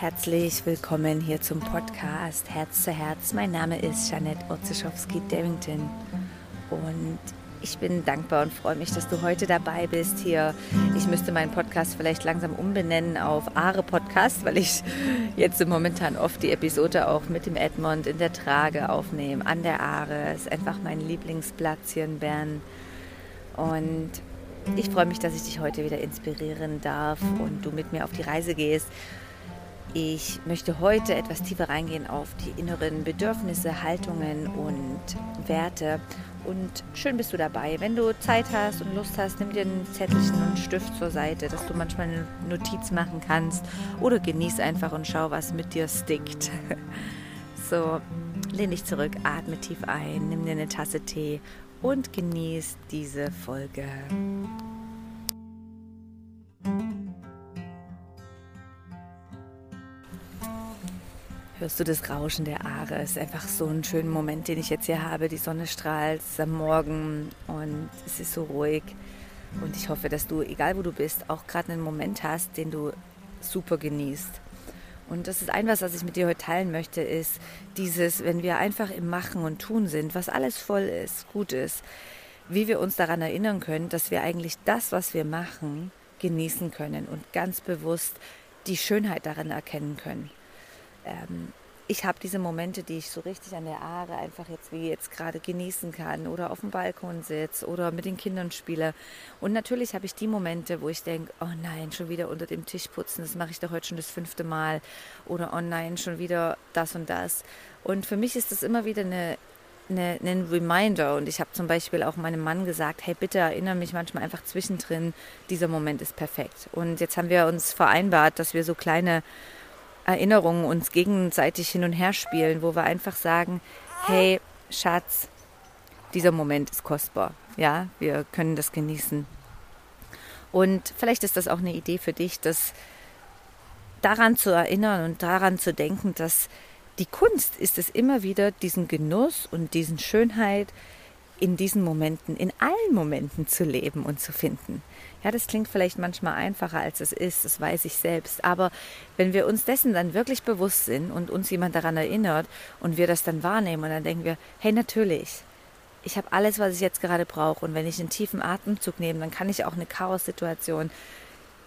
Herzlich willkommen hier zum Podcast Herz zu Herz. Mein Name ist Janette Orzeschowski-Davington und ich bin dankbar und freue mich, dass du heute dabei bist hier. Ich müsste meinen Podcast vielleicht langsam umbenennen auf Aare Podcast, weil ich jetzt momentan oft die Episode auch mit dem Edmond in der Trage aufnehme, an der Aare. Es ist einfach mein Lieblingsplatz hier in Bern. Und ich freue mich, dass ich dich heute wieder inspirieren darf und du mit mir auf die Reise gehst ich möchte heute etwas tiefer reingehen auf die inneren Bedürfnisse, Haltungen und Werte. Und schön bist du dabei. Wenn du Zeit hast und Lust hast, nimm dir ein Zettelchen und Stift zur Seite, dass du manchmal eine Notiz machen kannst. Oder genieß einfach und schau, was mit dir stickt. So, lehn dich zurück, atme tief ein, nimm dir eine Tasse Tee und genieß diese Folge. Hörst du das Rauschen der Aare. Es ist einfach so ein schöner Moment, den ich jetzt hier habe. Die Sonne strahlt, es ist am Morgen und es ist so ruhig. Und ich hoffe, dass du, egal wo du bist, auch gerade einen Moment hast, den du super genießt. Und das ist ein was, was ich mit dir heute teilen möchte, ist dieses, wenn wir einfach im Machen und Tun sind, was alles voll ist, gut ist, wie wir uns daran erinnern können, dass wir eigentlich das, was wir machen, genießen können und ganz bewusst die Schönheit darin erkennen können ähm, ich habe diese Momente, die ich so richtig an der Aare einfach jetzt wie jetzt gerade genießen kann oder auf dem Balkon sitze oder mit den Kindern spiele. Und natürlich habe ich die Momente, wo ich denke, oh nein, schon wieder unter dem Tisch putzen, das mache ich doch heute schon das fünfte Mal. Oder oh nein, schon wieder das und das. Und für mich ist das immer wieder eine, eine, ein Reminder. Und ich habe zum Beispiel auch meinem Mann gesagt, hey, bitte erinnere mich manchmal einfach zwischendrin, dieser Moment ist perfekt. Und jetzt haben wir uns vereinbart, dass wir so kleine Erinnerungen uns gegenseitig hin und her spielen, wo wir einfach sagen, hey Schatz, dieser Moment ist kostbar. Ja, wir können das genießen. Und vielleicht ist das auch eine Idee für dich, das daran zu erinnern und daran zu denken, dass die Kunst ist es immer wieder, diesen Genuss und diesen Schönheit in diesen Momenten, in allen Momenten zu leben und zu finden. Ja, das klingt vielleicht manchmal einfacher, als es ist, das weiß ich selbst. Aber wenn wir uns dessen dann wirklich bewusst sind und uns jemand daran erinnert und wir das dann wahrnehmen und dann denken wir, hey, natürlich, ich habe alles, was ich jetzt gerade brauche. Und wenn ich einen tiefen Atemzug nehme, dann kann ich auch eine Chaos-Situation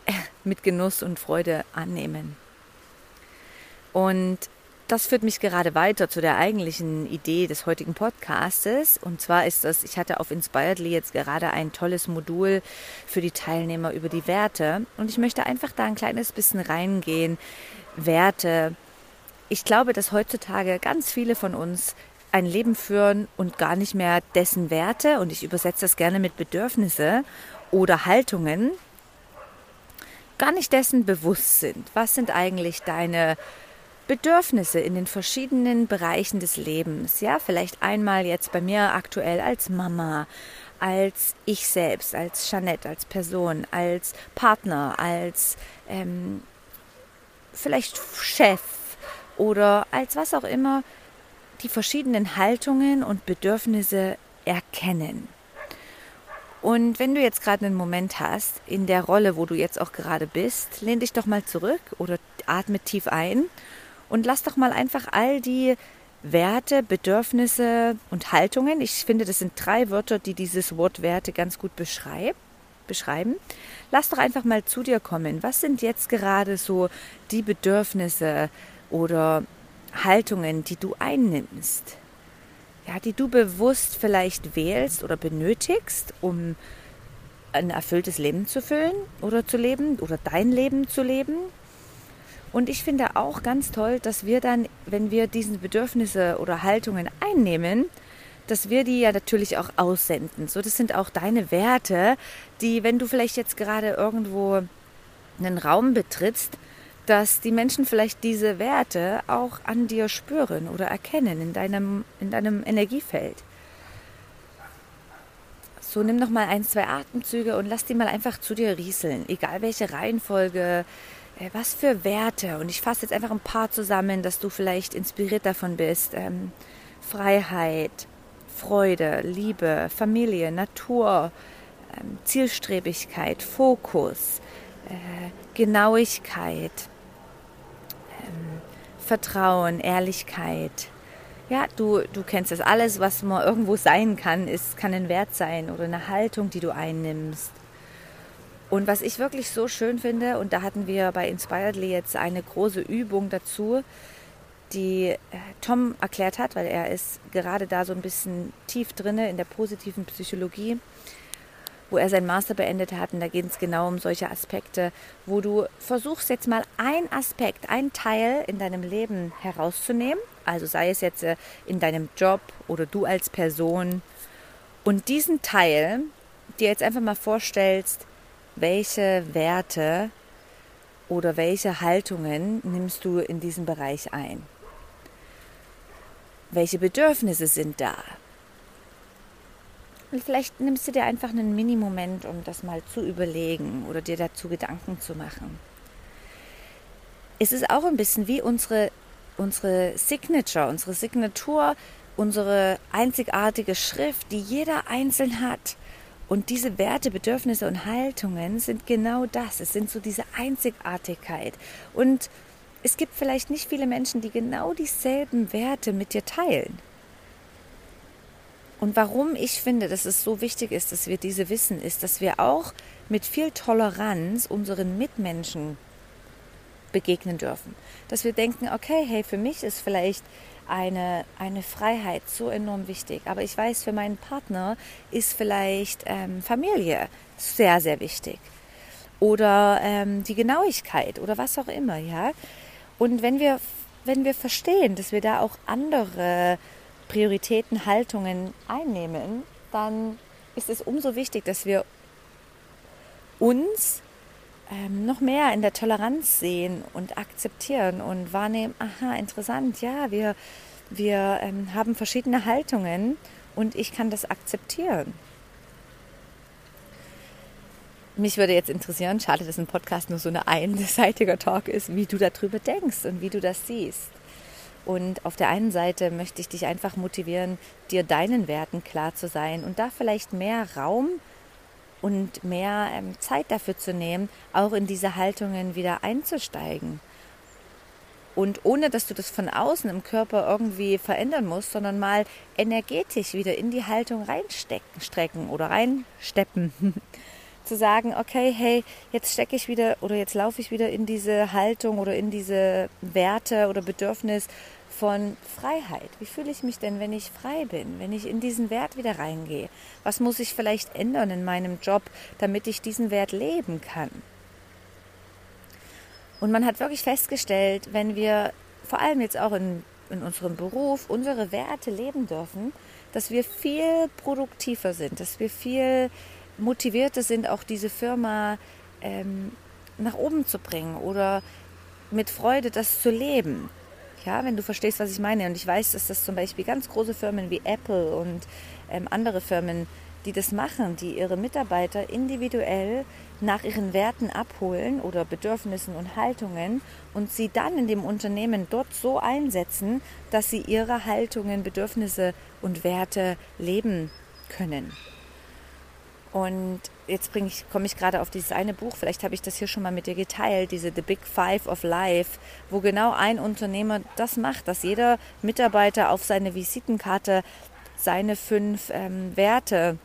äh, mit Genuss und Freude annehmen. Und das führt mich gerade weiter zu der eigentlichen Idee des heutigen Podcastes. Und zwar ist das, ich hatte auf Inspiredly jetzt gerade ein tolles Modul für die Teilnehmer über die Werte. Und ich möchte einfach da ein kleines bisschen reingehen. Werte. Ich glaube, dass heutzutage ganz viele von uns ein Leben führen und gar nicht mehr dessen Werte, und ich übersetze das gerne mit Bedürfnisse oder Haltungen, gar nicht dessen bewusst sind. Was sind eigentlich deine Bedürfnisse in den verschiedenen Bereichen des Lebens. Ja, vielleicht einmal jetzt bei mir aktuell als Mama, als ich selbst, als Jeanette, als Person, als Partner, als ähm, vielleicht Chef oder als was auch immer die verschiedenen Haltungen und Bedürfnisse erkennen. Und wenn du jetzt gerade einen Moment hast in der Rolle, wo du jetzt auch gerade bist, lehn dich doch mal zurück oder atme tief ein und lass doch mal einfach all die Werte, Bedürfnisse und Haltungen, ich finde, das sind drei Wörter, die dieses Wort Werte ganz gut beschreib, beschreiben. Lass doch einfach mal zu dir kommen. Was sind jetzt gerade so die Bedürfnisse oder Haltungen, die du einnimmst? Ja, die du bewusst vielleicht wählst oder benötigst, um ein erfülltes Leben zu füllen oder zu leben oder dein Leben zu leben und ich finde auch ganz toll, dass wir dann, wenn wir diese Bedürfnisse oder Haltungen einnehmen, dass wir die ja natürlich auch aussenden. So, das sind auch deine Werte, die, wenn du vielleicht jetzt gerade irgendwo einen Raum betrittst, dass die Menschen vielleicht diese Werte auch an dir spüren oder erkennen in deinem, in deinem Energiefeld. So, nimm noch mal ein, zwei Atemzüge und lass die mal einfach zu dir rieseln, egal welche Reihenfolge was für Werte, und ich fasse jetzt einfach ein paar zusammen, dass du vielleicht inspiriert davon bist. Ähm, Freiheit, Freude, Liebe, Familie, Natur, ähm, Zielstrebigkeit, Fokus, äh, Genauigkeit, Vertrauen, Ehrlichkeit. Ja, du, du kennst das alles, was man irgendwo sein kann, ist, kann ein Wert sein oder eine Haltung, die du einnimmst. Und was ich wirklich so schön finde, und da hatten wir bei Inspiredly jetzt eine große Übung dazu, die äh, Tom erklärt hat, weil er ist gerade da so ein bisschen tief drinne in der positiven Psychologie wo er sein Master beendet hat. Und da geht es genau um solche Aspekte, wo du versuchst jetzt mal ein Aspekt, ein Teil in deinem Leben herauszunehmen. Also sei es jetzt äh, in deinem Job oder du als Person. Und diesen Teil dir jetzt einfach mal vorstellst, welche Werte oder welche Haltungen nimmst du in diesem Bereich ein? Welche Bedürfnisse sind da? Und vielleicht nimmst du dir einfach einen Mini-Moment, um das mal zu überlegen oder dir dazu Gedanken zu machen. Es ist auch ein bisschen wie unsere, unsere Signature, unsere Signatur, unsere einzigartige Schrift, die jeder einzeln hat. Und diese Werte, Bedürfnisse und Haltungen sind genau das. Es sind so diese Einzigartigkeit. Und es gibt vielleicht nicht viele Menschen, die genau dieselben Werte mit dir teilen. Und warum ich finde, dass es so wichtig ist, dass wir diese wissen, ist, dass wir auch mit viel Toleranz unseren Mitmenschen begegnen dürfen. Dass wir denken, okay, hey, für mich ist vielleicht eine, eine Freiheit so enorm wichtig, aber ich weiß, für meinen Partner ist vielleicht ähm, Familie sehr, sehr wichtig. Oder ähm, die Genauigkeit oder was auch immer, ja. Und wenn wir, wenn wir verstehen, dass wir da auch andere Prioritäten, Haltungen einnehmen, dann ist es umso wichtig, dass wir uns ähm, noch mehr in der Toleranz sehen und akzeptieren und wahrnehmen, aha, interessant, ja, wir, wir ähm, haben verschiedene Haltungen und ich kann das akzeptieren. Mich würde jetzt interessieren, schade, dass ein Podcast nur so ein einseitiger Talk ist, wie du darüber denkst und wie du das siehst. Und auf der einen Seite möchte ich dich einfach motivieren, dir deinen Werten klar zu sein und da vielleicht mehr Raum und mehr ähm, Zeit dafür zu nehmen, auch in diese Haltungen wieder einzusteigen. Und ohne dass du das von außen im Körper irgendwie verändern musst, sondern mal energetisch wieder in die Haltung reinstecken, strecken oder reinsteppen. zu sagen, okay, hey, jetzt stecke ich wieder oder jetzt laufe ich wieder in diese Haltung oder in diese Werte oder Bedürfnis von Freiheit. Wie fühle ich mich denn, wenn ich frei bin, wenn ich in diesen Wert wieder reingehe? Was muss ich vielleicht ändern in meinem Job, damit ich diesen Wert leben kann? Und man hat wirklich festgestellt, wenn wir vor allem jetzt auch in, in unserem Beruf unsere Werte leben dürfen, dass wir viel produktiver sind, dass wir viel motivierter sind, auch diese Firma ähm, nach oben zu bringen oder mit Freude das zu leben. Ja, wenn du verstehst, was ich meine. Und ich weiß, dass das zum Beispiel ganz große Firmen wie Apple und ähm, andere Firmen, die das machen, die ihre Mitarbeiter individuell nach ihren Werten abholen oder Bedürfnissen und Haltungen und sie dann in dem Unternehmen dort so einsetzen, dass sie ihre Haltungen, Bedürfnisse und Werte leben können. Und jetzt ich, komme ich gerade auf dieses eine Buch, vielleicht habe ich das hier schon mal mit dir geteilt, diese The Big Five of Life, wo genau ein Unternehmer das macht, dass jeder Mitarbeiter auf seine Visitenkarte seine fünf ähm, Werte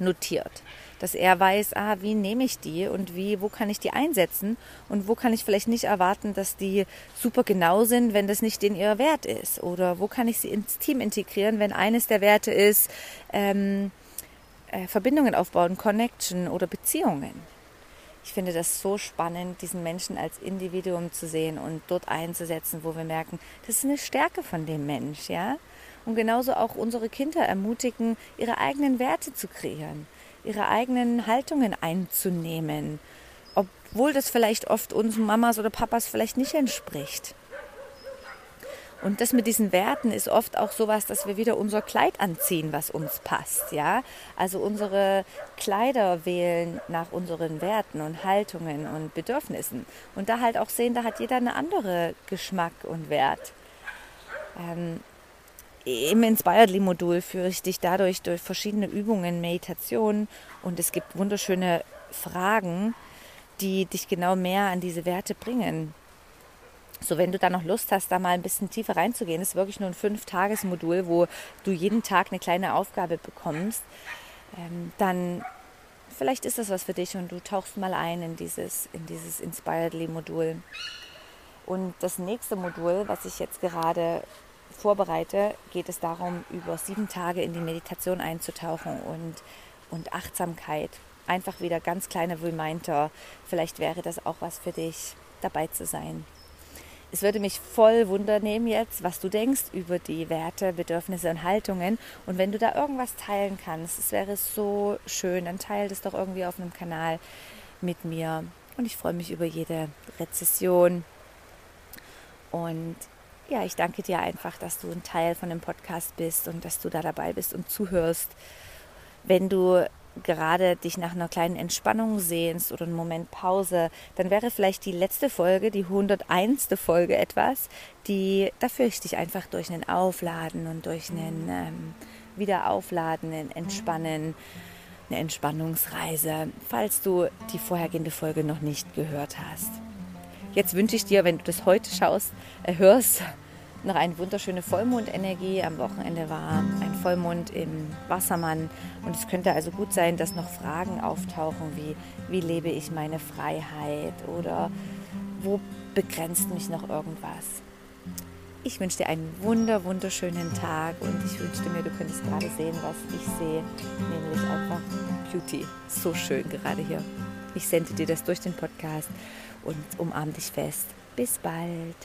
notiert. Dass er weiß, ah, wie nehme ich die und wie, wo kann ich die einsetzen und wo kann ich vielleicht nicht erwarten, dass die super genau sind, wenn das nicht in ihr Wert ist. Oder wo kann ich sie ins Team integrieren, wenn eines der Werte ist, ähm, äh, Verbindungen aufbauen, Connection oder Beziehungen. Ich finde das so spannend, diesen Menschen als Individuum zu sehen und dort einzusetzen, wo wir merken, das ist eine Stärke von dem Mensch, ja. Und genauso auch unsere Kinder ermutigen, ihre eigenen Werte zu kreieren, ihre eigenen Haltungen einzunehmen, obwohl das vielleicht oft uns Mamas oder Papas vielleicht nicht entspricht. Und das mit diesen Werten ist oft auch sowas, dass wir wieder unser Kleid anziehen, was uns passt, ja. Also unsere Kleider wählen nach unseren Werten und Haltungen und Bedürfnissen. Und da halt auch sehen, da hat jeder eine andere Geschmack und Wert. Ähm, Im Inspiredly-Modul führe ich dich dadurch durch verschiedene Übungen, Meditationen und es gibt wunderschöne Fragen, die dich genau mehr an diese Werte bringen. So, wenn du da noch Lust hast, da mal ein bisschen tiefer reinzugehen, ist wirklich nur ein Fünf-Tages-Modul, wo du jeden Tag eine kleine Aufgabe bekommst, ähm, dann vielleicht ist das was für dich und du tauchst mal ein in dieses, in dieses Inspiredly-Modul. Und das nächste Modul, was ich jetzt gerade vorbereite, geht es darum, über sieben Tage in die Meditation einzutauchen und, und Achtsamkeit. Einfach wieder ganz kleine Reminder. Vielleicht wäre das auch was für dich, dabei zu sein. Es würde mich voll wundernehmen jetzt, was du denkst über die Werte, Bedürfnisse und Haltungen. Und wenn du da irgendwas teilen kannst, es wäre so schön, dann teile das doch irgendwie auf einem Kanal mit mir. Und ich freue mich über jede Rezession. Und ja, ich danke dir einfach, dass du ein Teil von dem Podcast bist und dass du da dabei bist und zuhörst. Wenn du gerade dich nach einer kleinen Entspannung sehnst oder einen Moment Pause, dann wäre vielleicht die letzte Folge, die 101. Folge etwas, die, da führe ich dich einfach durch einen Aufladen und durch einen ähm, Wiederaufladen, ein Entspannen, eine Entspannungsreise, falls du die vorhergehende Folge noch nicht gehört hast. Jetzt wünsche ich dir, wenn du das heute schaust, äh, hörst, noch eine wunderschöne Vollmondenergie. Am Wochenende war ein Vollmond im Wassermann und es könnte also gut sein, dass noch Fragen auftauchen wie, wie lebe ich meine Freiheit oder wo begrenzt mich noch irgendwas. Ich wünsche dir einen wunder, wunderschönen Tag und ich wünschte mir, du könntest gerade sehen, was ich sehe, nämlich einfach Beauty. So schön gerade hier. Ich sende dir das durch den Podcast und umarm dich fest. Bis bald.